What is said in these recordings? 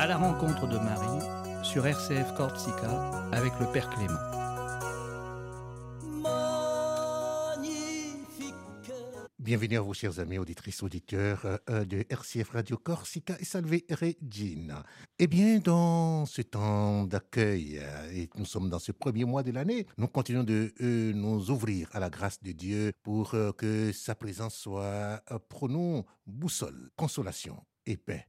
À la rencontre de Marie sur RCF Corsica avec le Père Clément. Bienvenue à vous, chers amis auditrices, auditeurs euh, de RCF Radio Corsica et Salve Regina. Eh bien, dans ce temps d'accueil, euh, et nous sommes dans ce premier mois de l'année, nous continuons de euh, nous ouvrir à la grâce de Dieu pour que sa présence soit pour boussole, consolation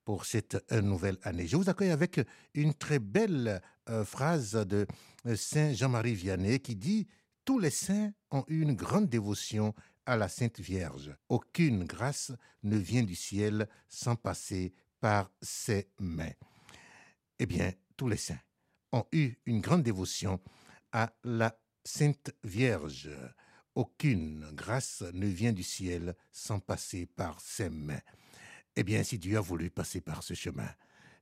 pour cette nouvelle année. Je vous accueille avec une très belle phrase de Saint Jean-Marie Vianney qui dit Tous les saints ont eu une grande dévotion à la Sainte Vierge. Aucune grâce ne vient du ciel sans passer par ses mains. Eh bien, tous les saints ont eu une grande dévotion à la Sainte Vierge. Aucune grâce ne vient du ciel sans passer par ses mains. Eh bien, si Dieu a voulu passer par ce chemin,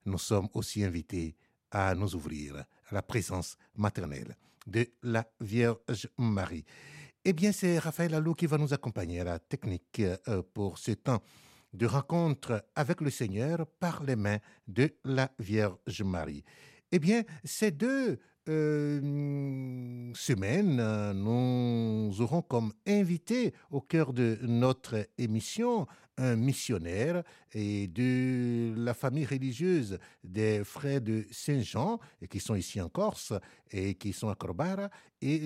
nous sommes aussi invités à nous ouvrir à la présence maternelle de la Vierge Marie. Eh bien, c'est Raphaël Allou qui va nous accompagner à la technique euh, pour ce temps de rencontre avec le Seigneur par les mains de la Vierge Marie. Eh bien, ces deux euh, semaine, nous aurons comme invité au cœur de notre émission un missionnaire et de la famille religieuse des frères de Saint-Jean, qui sont ici en Corse et qui sont à Corbara. Et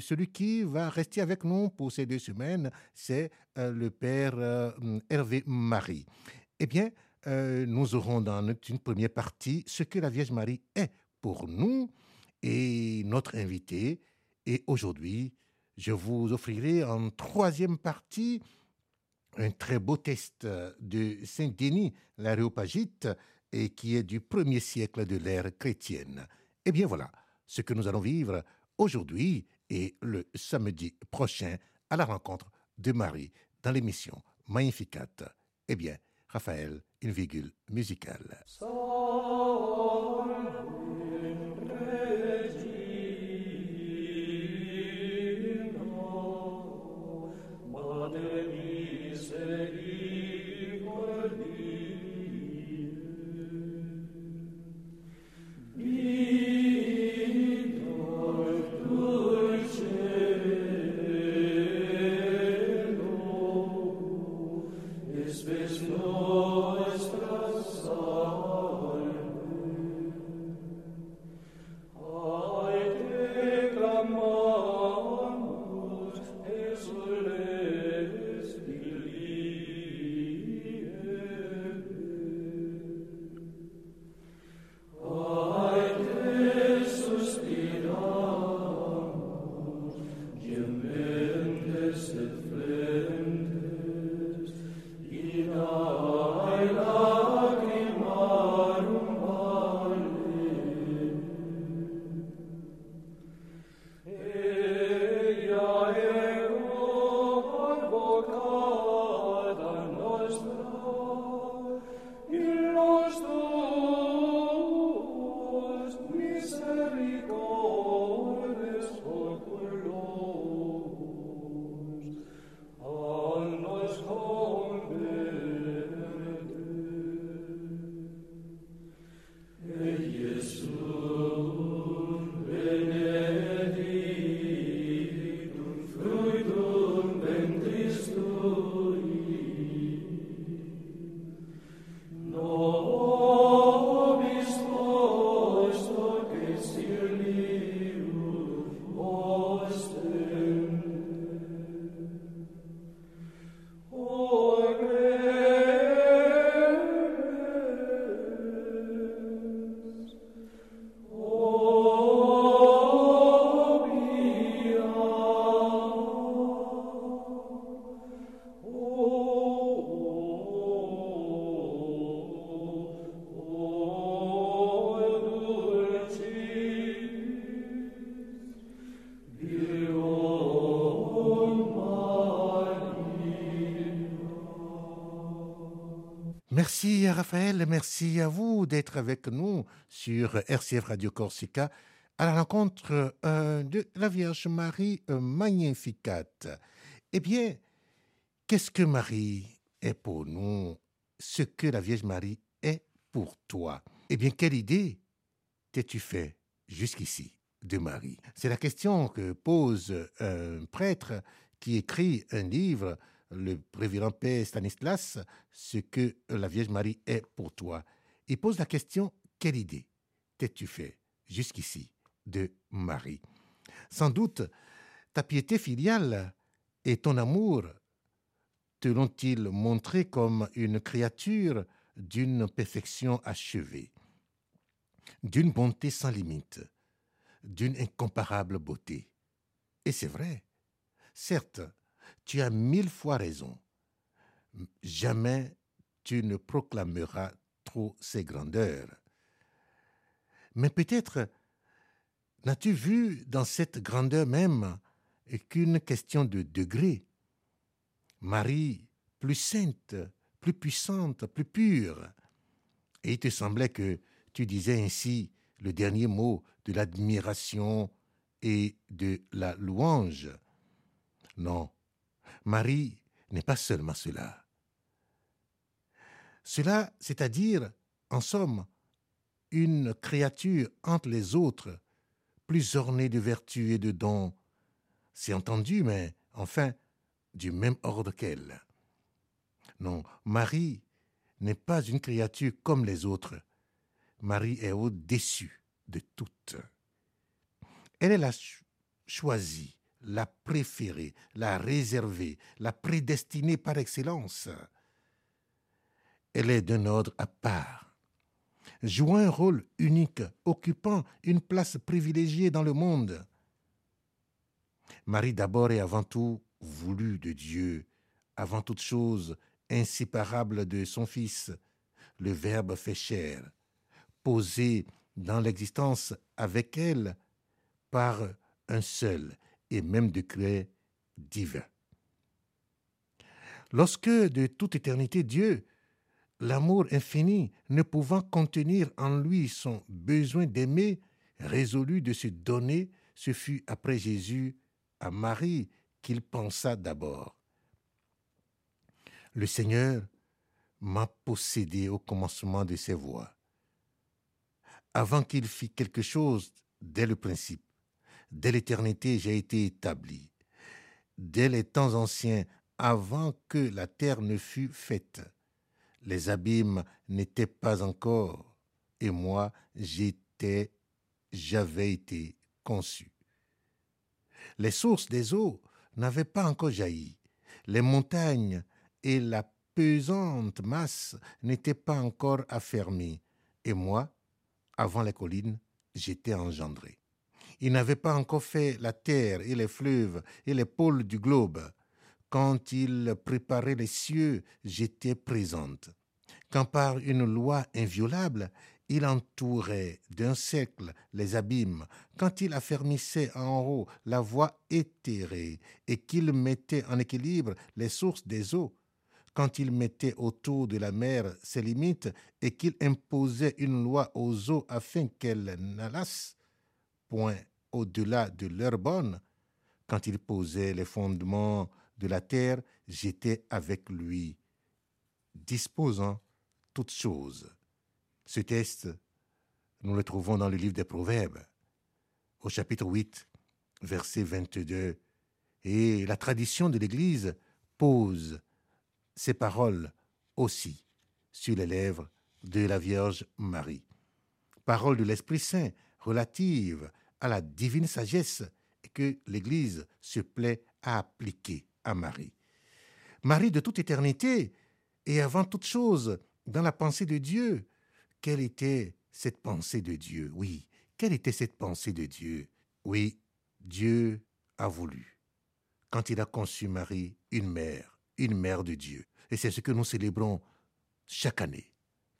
celui qui va rester avec nous pour ces deux semaines, c'est euh, le Père euh, Hervé Marie. Eh bien, nous aurons dans une première partie ce que la Vierge Marie est pour nous et notre invité. Et aujourd'hui, je vous offrirai en troisième partie un très beau test de Saint-Denis, l'aréopagite, et qui est du premier siècle de l'ère chrétienne. Et eh bien voilà ce que nous allons vivre aujourd'hui et le samedi prochain à la rencontre de Marie dans l'émission Magnificat. Eh bien, Raphaël, une virgule musicale. Merci Raphaël, merci à vous d'être avec nous sur RCF Radio Corsica à la rencontre euh, de la Vierge Marie euh, Magnificat. Eh bien, qu'est-ce que Marie est pour nous? Ce que la Vierge Marie est pour toi. Eh bien, quelle idée t'es-tu fait jusqu'ici de Marie? C'est la question que pose un prêtre qui écrit un livre, le révérend Père Stanislas, ce que la Vierge Marie est pour toi. Il pose la question, quelle idée t'es-tu fait jusqu'ici de Marie? Sans doute, ta piété filiale et ton amour te l'ont-ils montré comme une créature d'une perfection achevée, d'une bonté sans limite, d'une incomparable beauté? Et c'est vrai. Certes, tu as mille fois raison. Jamais tu ne proclameras trop ses grandeurs. Mais peut-être n'as-tu vu dans cette grandeur même qu'une question de degré. Marie, plus sainte, plus puissante, plus pure. Et il te semblait que tu disais ainsi le dernier mot de l'admiration et de la louange. Non, Marie n'est pas seulement cela. Cela, c'est-à-dire, en somme, une créature entre les autres, plus ornée de vertus et de dons. C'est entendu, mais enfin, du même ordre qu'elle. Non, Marie n'est pas une créature comme les autres. Marie est au-dessus de toutes. Elle est la choisie, la préférée, la réservée, la prédestinée par excellence. Elle est d'un ordre à part, jouant un rôle unique, occupant une place privilégiée dans le monde. Marie d'abord et avant tout voulue de Dieu, avant toute chose inséparable de son Fils, le Verbe fait chair, posé dans l'existence avec elle par un seul et même décret divin. Lorsque de toute éternité Dieu, l'amour infini, ne pouvant contenir en lui son besoin d'aimer, résolu de se donner, ce fut après Jésus à Marie qu'il pensa d'abord. Le Seigneur m'a possédé au commencement de ses voies. Avant qu'il fît quelque chose dès le principe, dès l'éternité, j'ai été établi. Dès les temps anciens, avant que la terre ne fût faite, les abîmes n'étaient pas encore, et moi, j'étais, j'avais été conçu. Les sources des eaux n'avaient pas encore jailli. Les montagnes et la pesante masse n'étaient pas encore affermies. Et moi, avant les collines, j'étais engendré. Il n'avait pas encore fait la terre et les fleuves et les pôles du globe. Quand il préparait les cieux, j'étais présente. Quand par une loi inviolable, il entourait d'un cercle les abîmes, quand il affermissait en haut la voie éthérée et qu'il mettait en équilibre les sources des eaux, quand il mettait autour de la mer ses limites et qu'il imposait une loi aux eaux afin qu'elles n'allassent point au-delà de leur bonne, quand il posait les fondements de la terre, j'étais avec lui, disposant toutes choses. Ce texte, nous le trouvons dans le livre des Proverbes, au chapitre 8, verset 22. Et la tradition de l'Église pose ces paroles aussi sur les lèvres de la Vierge Marie. Paroles de l'Esprit Saint relatives à la divine sagesse que l'Église se plaît à appliquer à Marie. Marie de toute éternité et avant toute chose dans la pensée de Dieu. Quelle était cette pensée de Dieu? Oui, quelle était cette pensée de Dieu? Oui, Dieu a voulu, quand il a conçu Marie, une mère une mère de Dieu. Et c'est ce que nous célébrons chaque année,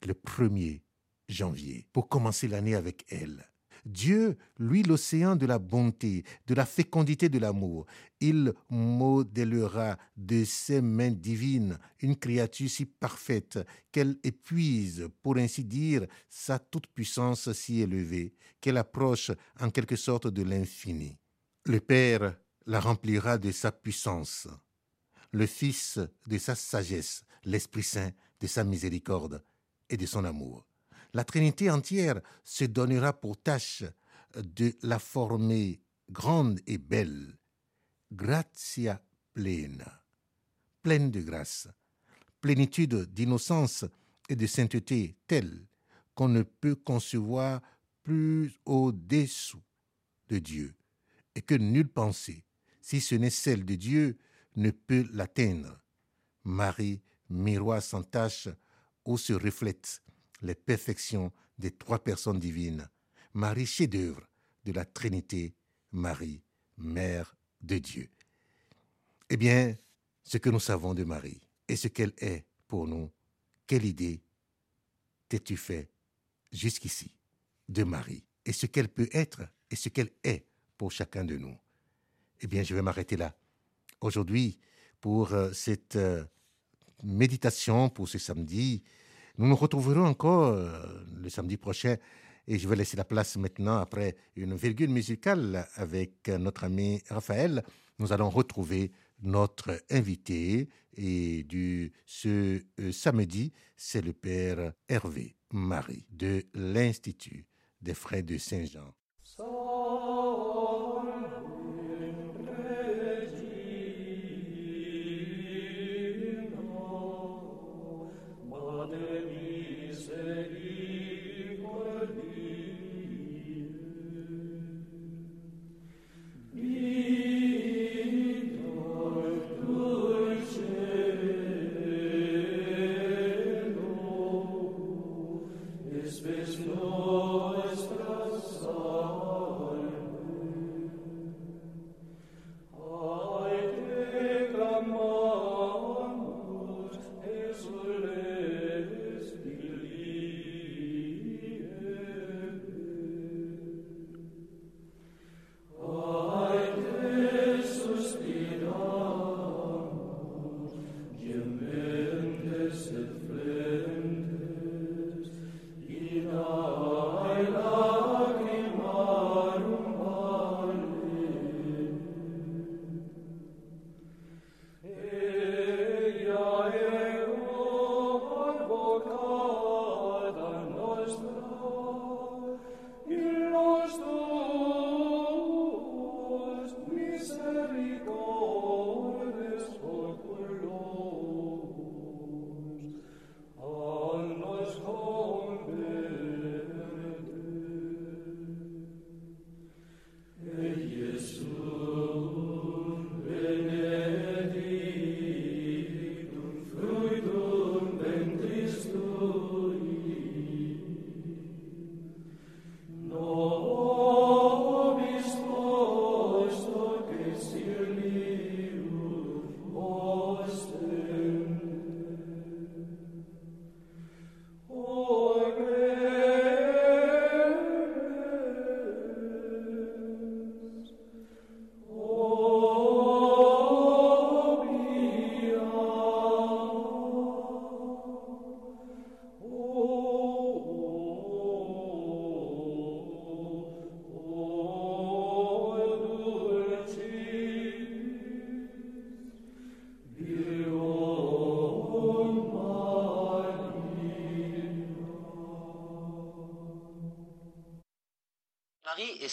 le 1er janvier, pour commencer l'année avec elle. Dieu, lui, l'océan de la bonté, de la fécondité de l'amour, il modélera de ses mains divines une créature si parfaite qu'elle épuise, pour ainsi dire, sa toute-puissance si élevée, qu'elle approche en quelque sorte de l'infini. Le Père la remplira de sa puissance le Fils de sa sagesse, l'Esprit Saint de sa miséricorde et de son amour. La Trinité entière se donnera pour tâche de la former grande et belle, gratia plena, pleine de grâce, plénitude d'innocence et de sainteté telle qu'on ne peut concevoir plus au-dessous de Dieu, et que nulle pensée, si ce n'est celle de Dieu, ne peut l'atteindre. Marie, miroir sans tache, où se reflètent les perfections des trois personnes divines. Marie, chef-d'œuvre de la Trinité, Marie, Mère de Dieu. Eh bien, ce que nous savons de Marie et ce qu'elle est pour nous, quelle idée t'es-tu fait jusqu'ici de Marie et ce qu'elle peut être et ce qu'elle est pour chacun de nous? Eh bien, je vais m'arrêter là. Aujourd'hui, pour euh, cette euh, méditation, pour ce samedi, nous nous retrouverons encore euh, le samedi prochain et je vais laisser la place maintenant, après une virgule musicale avec notre ami Raphaël. Nous allons retrouver notre invité et du ce samedi, c'est le père Hervé Marie de l'Institut des Frères de Saint-Jean.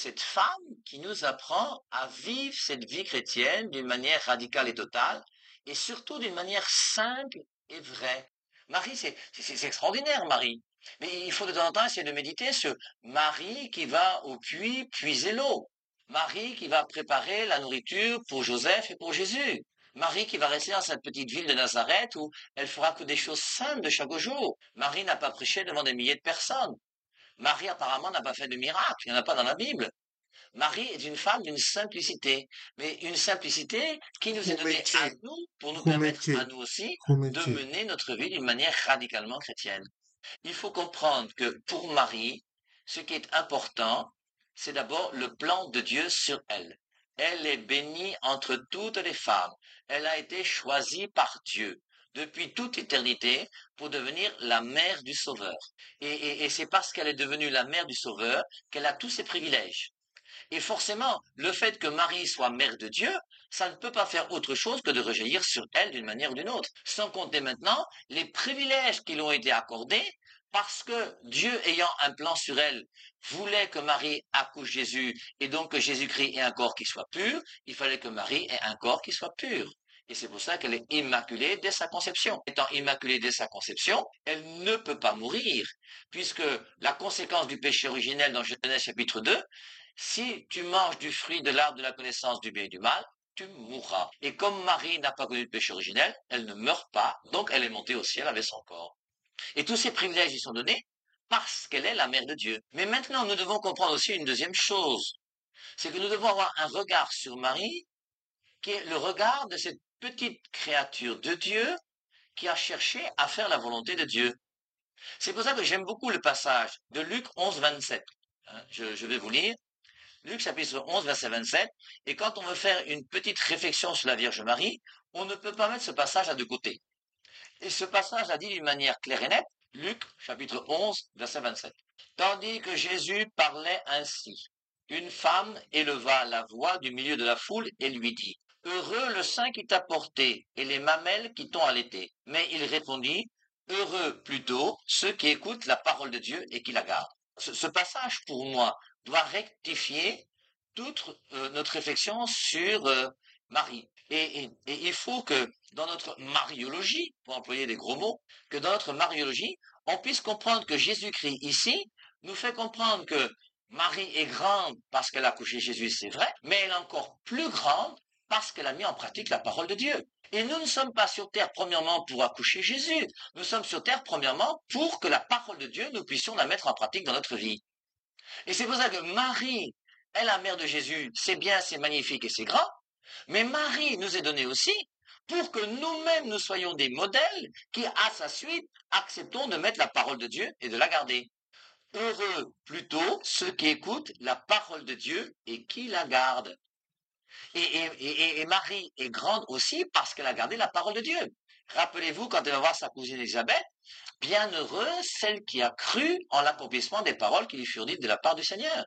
Cette femme qui nous apprend à vivre cette vie chrétienne d'une manière radicale et totale, et surtout d'une manière simple et vraie. Marie, c'est extraordinaire, Marie. Mais il faut de temps en temps essayer de méditer sur Marie qui va au puits puiser l'eau. Marie qui va préparer la nourriture pour Joseph et pour Jésus. Marie qui va rester dans cette petite ville de Nazareth où elle fera que des choses simples de chaque jour. Marie n'a pas prêché devant des milliers de personnes. Marie apparemment n'a pas fait de miracle, il n'y en a pas dans la Bible. Marie est une femme d'une simplicité, mais une simplicité qui nous est donnée à nous pour nous permettre à nous aussi de mener notre vie d'une manière radicalement chrétienne. Il faut comprendre que pour Marie, ce qui est important, c'est d'abord le plan de Dieu sur elle. Elle est bénie entre toutes les femmes. Elle a été choisie par Dieu depuis toute éternité pour devenir la mère du Sauveur. Et, c'est parce qu'elle est devenue la mère du Sauveur qu'elle a tous ses privilèges. Et forcément, le fait que Marie soit mère de Dieu, ça ne peut pas faire autre chose que de rejaillir sur elle d'une manière ou d'une autre. Sans compter maintenant les privilèges qui lui ont été accordés parce que Dieu ayant un plan sur elle, voulait que Marie accouche Jésus et donc que Jésus-Christ ait un corps qui soit pur, il fallait que Marie ait un corps qui soit pur. Et c'est pour ça qu'elle est immaculée dès sa conception. Étant immaculée dès sa conception, elle ne peut pas mourir, puisque la conséquence du péché originel dans Genèse chapitre 2, si tu manges du fruit de l'arbre de la connaissance du bien et du mal, tu mourras. Et comme Marie n'a pas connu le péché originel, elle ne meurt pas, donc elle est montée au ciel avec son corps. Et tous ces privilèges y sont donnés parce qu'elle est la mère de Dieu. Mais maintenant, nous devons comprendre aussi une deuxième chose. C'est que nous devons avoir un regard sur Marie qui est le regard de cette petite créature de Dieu qui a cherché à faire la volonté de Dieu. C'est pour ça que j'aime beaucoup le passage de Luc 11, 27. Hein, je, vais vous lire. Luc chapitre 11, verset 27. Et quand on veut faire une petite réflexion sur la Vierge Marie, on ne peut pas mettre ce passage à deux côtés. Et ce passage a dit d'une manière claire et nette, Luc chapitre 11, verset 27. Tandis que Jésus parlait ainsi, une femme éleva la voix du milieu de la foule et lui dit, Heureux le sein qui t'a porté et les mamelles qui t'ont allaité. Mais il répondit, Heureux plutôt ceux qui écoutent la parole de Dieu et qui la gardent. Ce, passage, pour moi, doit rectifier toute euh, notre réflexion sur euh, Marie. Et, il faut que dans notre mariologie, pour employer des gros mots, que dans notre mariologie, on puisse comprendre que Jésus-Christ ici nous fait comprendre que Marie est grande parce qu'elle a couché Jésus, c'est vrai, mais elle est encore plus grande parce qu'elle a mis en pratique la parole de Dieu. Et nous ne sommes pas sur terre premièrement pour accoucher Jésus, nous sommes sur terre premièrement pour que la parole de Dieu, nous puissions la mettre en pratique dans notre vie. Et c'est pour ça que Marie est la mère de Jésus, c'est bien, c'est magnifique et c'est grand, mais Marie nous est donnée aussi pour que nous-mêmes nous soyons des modèles qui, à sa suite, acceptons de mettre la parole de Dieu et de la garder. Heureux plutôt ceux qui écoutent la parole de Dieu et qui la gardent. Et, Marie est grande aussi parce qu'elle a gardé la parole de Dieu. Rappelez-vous quand elle va voir sa cousine Elisabeth, bienheureuse celle qui a cru en l'accomplissement des paroles qui lui furent dites de la part du Seigneur.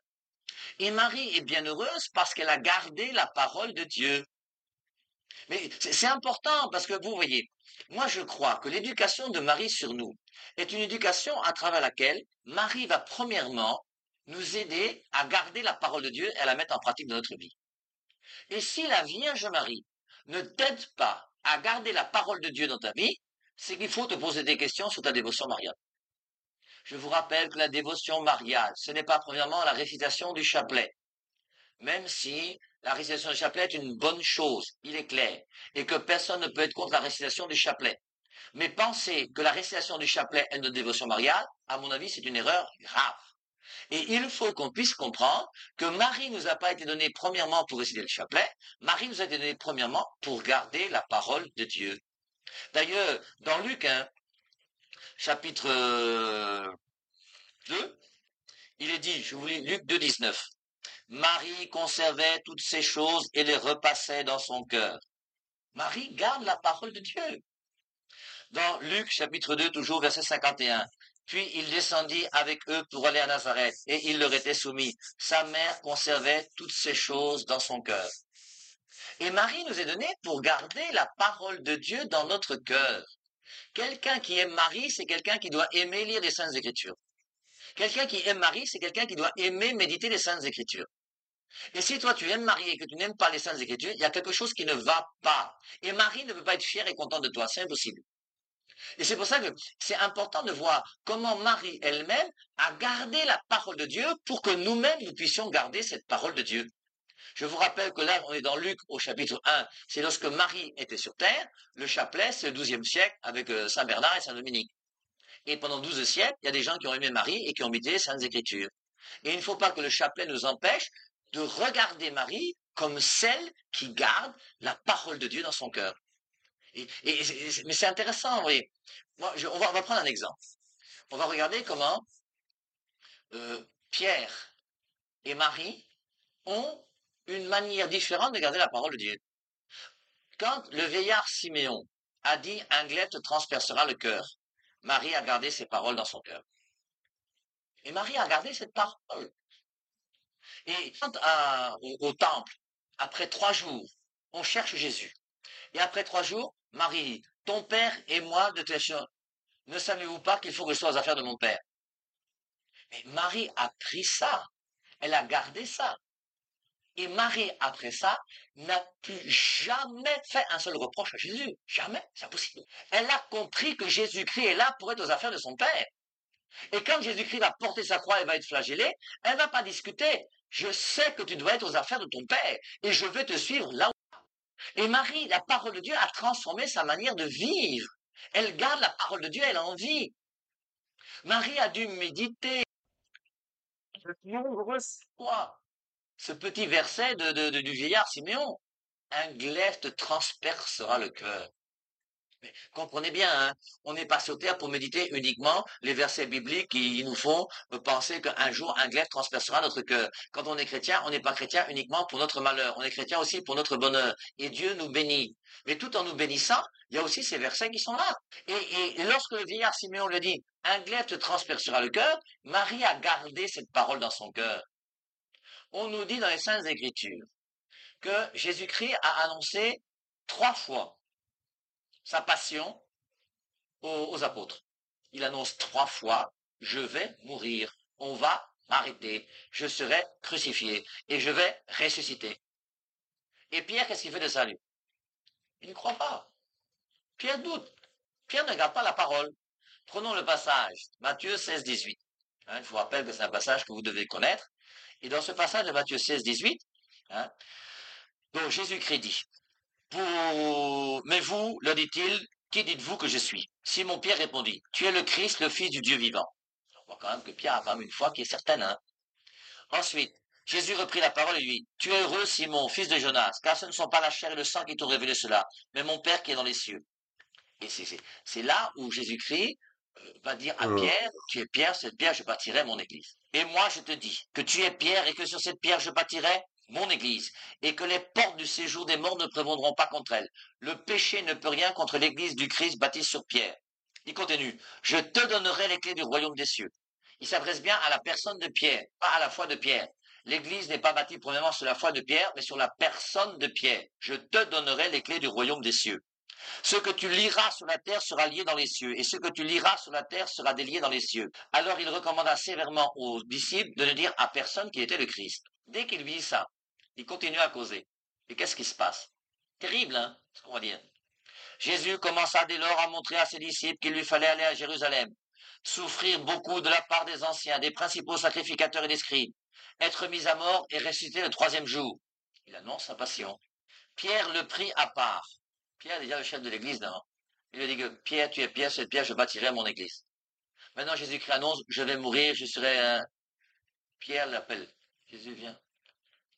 Et Marie est bienheureuse parce qu'elle a gardé la parole de Dieu. Mais c'est important parce que vous voyez, moi je crois que l'éducation de Marie sur nous est une éducation à travers laquelle Marie va premièrement nous aider à garder la parole de Dieu et à la mettre en pratique dans notre vie. Et si la Vierge Marie ne t'aide pas à garder la parole de Dieu dans ta vie, c'est qu'il faut te poser des questions sur ta dévotion mariale. Je vous rappelle que la dévotion mariale, ce n'est pas premièrement la récitation du chapelet. Même si la récitation du chapelet est une bonne chose, il est clair, et que personne ne peut être contre la récitation du chapelet. Mais penser que la récitation du chapelet est notre dévotion mariale, à mon avis, c'est une erreur grave. Et il faut qu'on puisse comprendre que Marie nous a pas été donnée premièrement pour réciter le chapelet, Marie nous a été donnée premièrement pour garder la parole de Dieu. D'ailleurs, dans Luc hein, chapitre 2, euh, il est dit, je vous lis Luc 2, 19. Marie conservait toutes ces choses et les repassait dans son cœur. Marie garde la parole de Dieu. Dans Luc chapitre 2, toujours verset 51. Puis il descendit avec eux pour aller à Nazareth, et il leur était soumis. Sa mère conservait toutes ces choses dans son cœur. Et Marie nous est donnée pour garder la parole de Dieu dans notre cœur. Quelqu'un qui aime Marie, c'est quelqu'un qui doit aimer lire les Saintes Écritures. Quelqu'un qui aime Marie, c'est quelqu'un qui doit aimer méditer les Saintes Écritures. Et si toi tu aimes Marie et que tu n'aimes pas les Saintes Écritures, il y a quelque chose qui ne va pas. Et Marie ne peut pas être fière et contente de toi, c'est impossible. Et c'est pour ça que c'est important de voir comment Marie elle-même a gardé la parole de Dieu pour que nous-mêmes nous puissions garder cette parole de Dieu. Je vous rappelle que là, on est dans Luc au chapitre 1. C'est lorsque Marie était sur terre. Le chapelet, c'est le XIIe siècle avec euh, Saint Bernard et Saint Dominique. Et pendant 12 siècles, il y a des gens qui ont aimé Marie et qui ont médité les Saintes Écritures. Et il ne faut pas que le chapelet nous empêche de regarder Marie comme celle qui garde la parole de Dieu dans son cœur. Mais c'est intéressant, vous voyez. On, va, prendre un exemple. On va regarder comment euh, Pierre et Marie ont une manière différente de garder la parole de Dieu. Quand le vieillard Siméon a dit un glaive te transpercera le cœur, Marie a gardé ses paroles dans son cœur. Et Marie a gardé cette parole. Et quand au, temple, après trois jours, on cherche Jésus. Et après trois jours, Marie ton père et moi de tes Ne savez-vous pas qu'il faut que je sois aux affaires de mon père? Mais Marie a pris ça. Elle a gardé ça. Et Marie, après ça, n'a plus jamais fait un seul reproche à Jésus. Jamais. C'est impossible. Elle a compris que Jésus-Christ est là pour être aux affaires de son Père. Et quand Jésus-Christ va porter sa croix et va être flagellé, elle ne va pas discuter. Je sais que tu dois être aux affaires de ton Père et je vais te suivre là où. Et Marie, la parole de Dieu a transformé sa manière de vivre. Elle garde la parole de Dieu, elle a envie. Marie a dû méditer de nombreuses fois ce petit verset de, du vieillard Siméon. Un glaive te transpercera le cœur. Mais comprenez bien, hein, on n'est pas sur terre pour méditer uniquement les versets bibliques qui nous font penser qu'un jour un glaive transpercera notre cœur. Quand on est chrétien, on n'est pas chrétien uniquement pour notre malheur, on est chrétien aussi pour notre bonheur. Et Dieu nous bénit. Mais tout en nous bénissant, il y a aussi ces versets qui sont là. Et, et lorsque le vieillard Siméon le dit, un glaive te transpercera le cœur, Marie a gardé cette parole dans son cœur. On nous dit dans les Saintes Écritures que Jésus-Christ a annoncé trois fois sa passion aux, apôtres. Il annonce trois fois, je vais mourir, on va m'arrêter, je serai crucifié et je vais ressusciter. Et Pierre, qu'est-ce qu'il fait de salut Il ne croit pas. Pierre doute. Pierre ne garde pas la parole. Prenons le passage, Matthieu 16, 18. Hein, je vous rappelle que c'est un passage que vous devez connaître. Et dans ce passage de Matthieu 16, 18, hein, donc Jésus-Christ dit, mais vous, leur dit-il, qui dites-vous que je suis? Simon-Pierre répondit, tu es le Christ, le Fils du Dieu vivant. On voit quand même que Pierre a quand même une foi qui est certaine. Hein Ensuite, Jésus reprit la parole et lui, tu es heureux, Simon, fils de Jonas, car ce ne sont pas la chair et le sang qui t'ont révélé cela, mais mon Père qui est dans les cieux. Et c'est là où Jésus-Christ euh, va dire à Pierre, tu es Pierre, cette pierre, je bâtirai mon église. Et moi, je te dis que tu es Pierre et que sur cette pierre, je bâtirai mon Église, et que les portes du séjour des morts ne prévaudront pas contre elle. Le péché ne peut rien contre l'Église du Christ bâtie sur pierre. Il continue, je te donnerai les clés du royaume des cieux. Il s'adresse bien à la personne de Pierre, pas à la foi de Pierre. L'Église n'est pas bâtie premièrement sur la foi de Pierre, mais sur la personne de Pierre. Je te donnerai les clés du royaume des cieux. Ce que tu liras sur la terre sera lié dans les cieux, et ce que tu liras sur la terre sera délié dans les cieux. Alors il recommanda sévèrement aux disciples de ne dire à personne qu'il était le Christ. Dès qu'il vit ça, il continue à causer. Et qu'est-ce qui se passe? Terrible, hein, ce qu'on va dire. Jésus commença dès lors à montrer à ses disciples qu'il lui fallait aller à Jérusalem, souffrir beaucoup de la part des anciens, des principaux sacrificateurs et des scribes, être mis à mort et ressusciter le troisième jour. Il annonce sa passion. Pierre le prit à part. Pierre est déjà le chef de l'église, non Il lui dit que Pierre, tu es Pierre, cette Pierre, je bâtirai mon église. Maintenant, Jésus-Christ annonce, je vais mourir, je serai un... Pierre l'appelle. Jésus vient.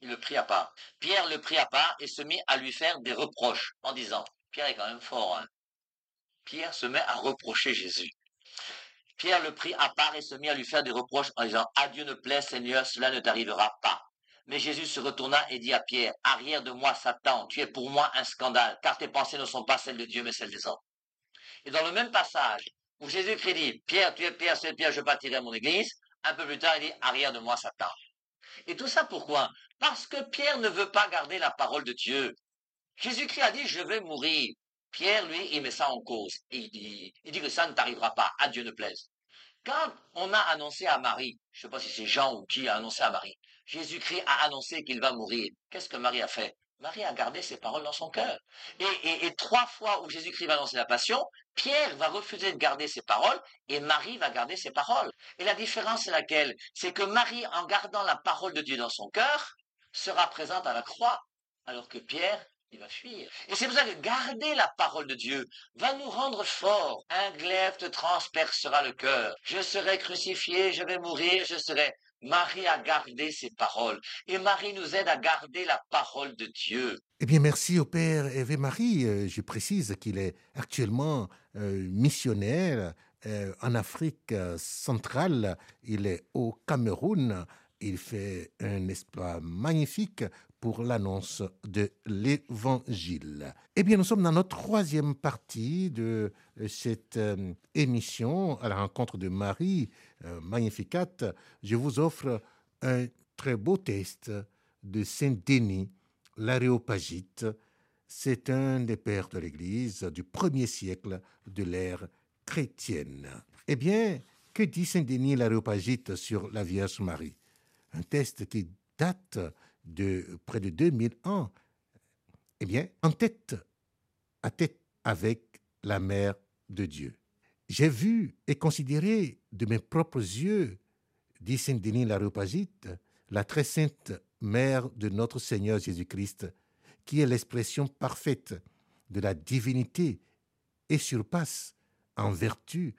Il le prit à part. Pierre le prit à part et se mit à lui faire des reproches en disant, Pierre est quand même fort, hein. Pierre se met à reprocher Jésus. Pierre le prit à part et se mit à lui faire des reproches en disant, À Dieu ne plaît, Seigneur, cela ne t'arrivera pas. Mais Jésus se retourna et dit à Pierre, Arrière de moi, Satan, tu es pour moi un scandale, car tes pensées ne sont pas celles de Dieu, mais celles des hommes. Et dans le même passage, où Jésus dit, Pierre, tu es Pierre, c'est Pierre, je bâtirai mon église, un peu plus tard, il dit, Arrière de moi, Satan. Et tout ça pourquoi? Parce que Pierre ne veut pas garder la parole de Dieu. Jésus-Christ a dit, je vais mourir. Pierre, lui, il met ça en cause. Il dit, il dit que ça ne t'arrivera pas, à Dieu ne plaise. Quand on a annoncé à Marie, je ne sais pas si c'est Jean ou qui a annoncé à Marie, Jésus-Christ a annoncé qu'il va mourir. Qu'est-ce que Marie a fait? Marie a gardé ses paroles dans son cœur. Et, trois fois où Jésus-Christ va annoncer la passion, Pierre va refuser de garder ses paroles et Marie va garder ses paroles. Et la différence c'est laquelle? C'est que Marie, en gardant la parole de Dieu dans son cœur, sera présente à la croix, alors que Pierre, il va fuir. Et c'est pour ça que garder la parole de Dieu va nous rendre forts. Un glaive te transpercera le cœur. Je serai crucifié, je vais mourir, je serai Marie a gardé ses paroles et Marie nous aide à garder la parole de Dieu. Eh bien, merci au Père Eve Marie. Euh, je précise qu'il est actuellement missionnaire euh, en Afrique centrale. Il est au Cameroun. Il fait un exploit magnifique pour l'annonce de l'Évangile. Eh bien, nous sommes dans notre troisième partie de cette émission à la rencontre de Marie euh, Magnificat, je vous offre un très beau test de Saint-Denis, l'aréopagite. C'est un des pères de l'Église du premier siècle de l'ère chrétienne. Eh bien, que dit Saint Denis l'Aréopagite sur la Vierge Marie? Un texte qui date de près de 2000 ans. Eh bien, en tête à tête avec la Mère de Dieu. J'ai vu et considéré de mes propres yeux, dit Saint Denis l'Aréopagite, la très sainte Mère de notre Seigneur Jésus-Christ, qui est l'expression parfaite de la divinité et surpasse en vertu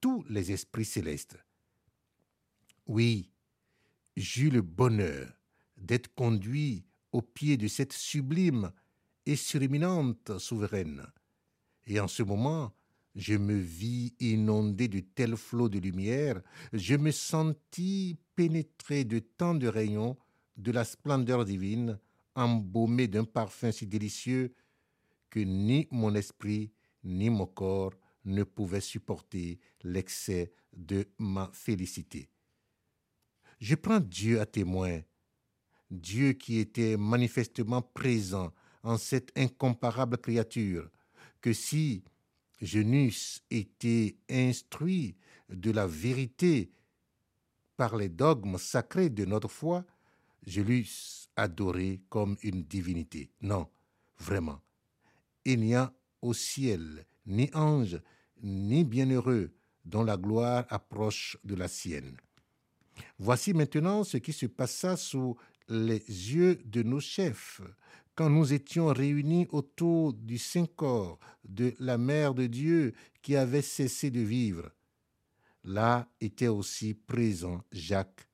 tous les esprits célestes. Oui, j'eus le bonheur d'être conduit au pied de cette sublime et suréminente souveraine. Et en ce moment, je me vis inondé de tels flots de lumière, je me sentis pénétré de tant de rayons de la splendeur divine, embaumé d'un parfum si délicieux que ni mon esprit ni mon corps ne pouvaient supporter l'excès de ma félicité. Je prends Dieu à témoin, Dieu qui était manifestement présent en cette incomparable créature, que si je n'eusse été instruit de la vérité par les dogmes sacrés de notre foi, je l'eusse adoré comme une divinité. Non, vraiment. Il n'y a au ciel ni ange, ni bienheureux dont la gloire approche de la sienne. Voici maintenant ce qui se passa sous les yeux de nos chefs quand nous étions réunis autour du Saint-Corps de la Mère de Dieu qui avait cessé de vivre. Là était aussi présent Jacques,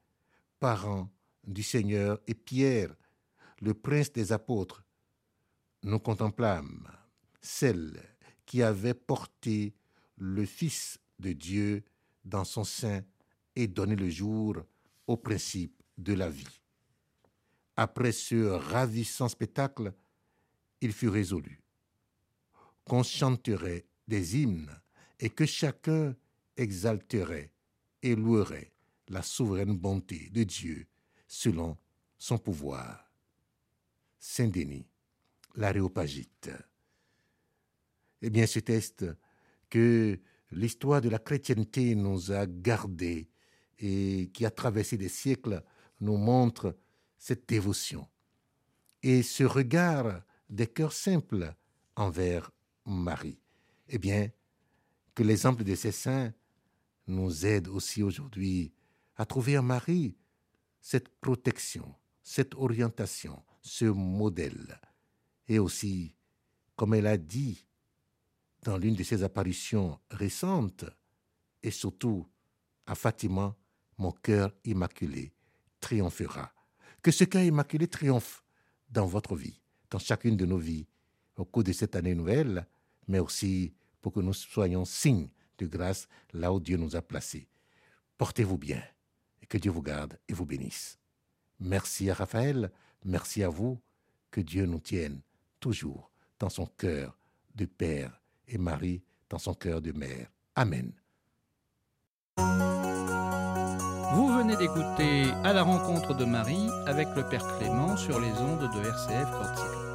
parent du Seigneur, et Pierre, le prince des apôtres. Nous contemplâmes celle qui avait porté le Fils de Dieu dans son sein et donné le jour au principe de la vie. Après ce ravissant spectacle, il fut résolu qu'on chanterait des hymnes et que chacun exalterait et louerait la souveraine bonté de Dieu selon son pouvoir. Saint-Denis, l'Aréopagite. Eh bien, ce test que l'histoire de la chrétienté nous a gardé et qui a traversé des siècles nous montre cette dévotion et ce regard des cœurs simples envers Marie. Eh bien, que l'exemple de ces saints nous aide aussi aujourd'hui à trouver Marie cette protection, cette orientation, ce modèle. Et aussi, comme elle a dit dans l'une de ses apparitions récentes, et surtout à Fatima, mon cœur immaculé triomphera. Que ce cœur immaculé triomphe dans votre vie, dans chacune de nos vies, au cours de cette année nouvelle, mais aussi pour que nous soyons signes de grâce là où Dieu nous a placés. Portez-vous bien que Dieu vous garde et vous bénisse. Merci à Raphaël, merci à vous, que Dieu nous tienne toujours dans son cœur de Père et Marie dans son cœur de mère. Amen. Vous venez d'écouter À la rencontre de Marie avec le Père Clément sur les ondes de RCF Corsica.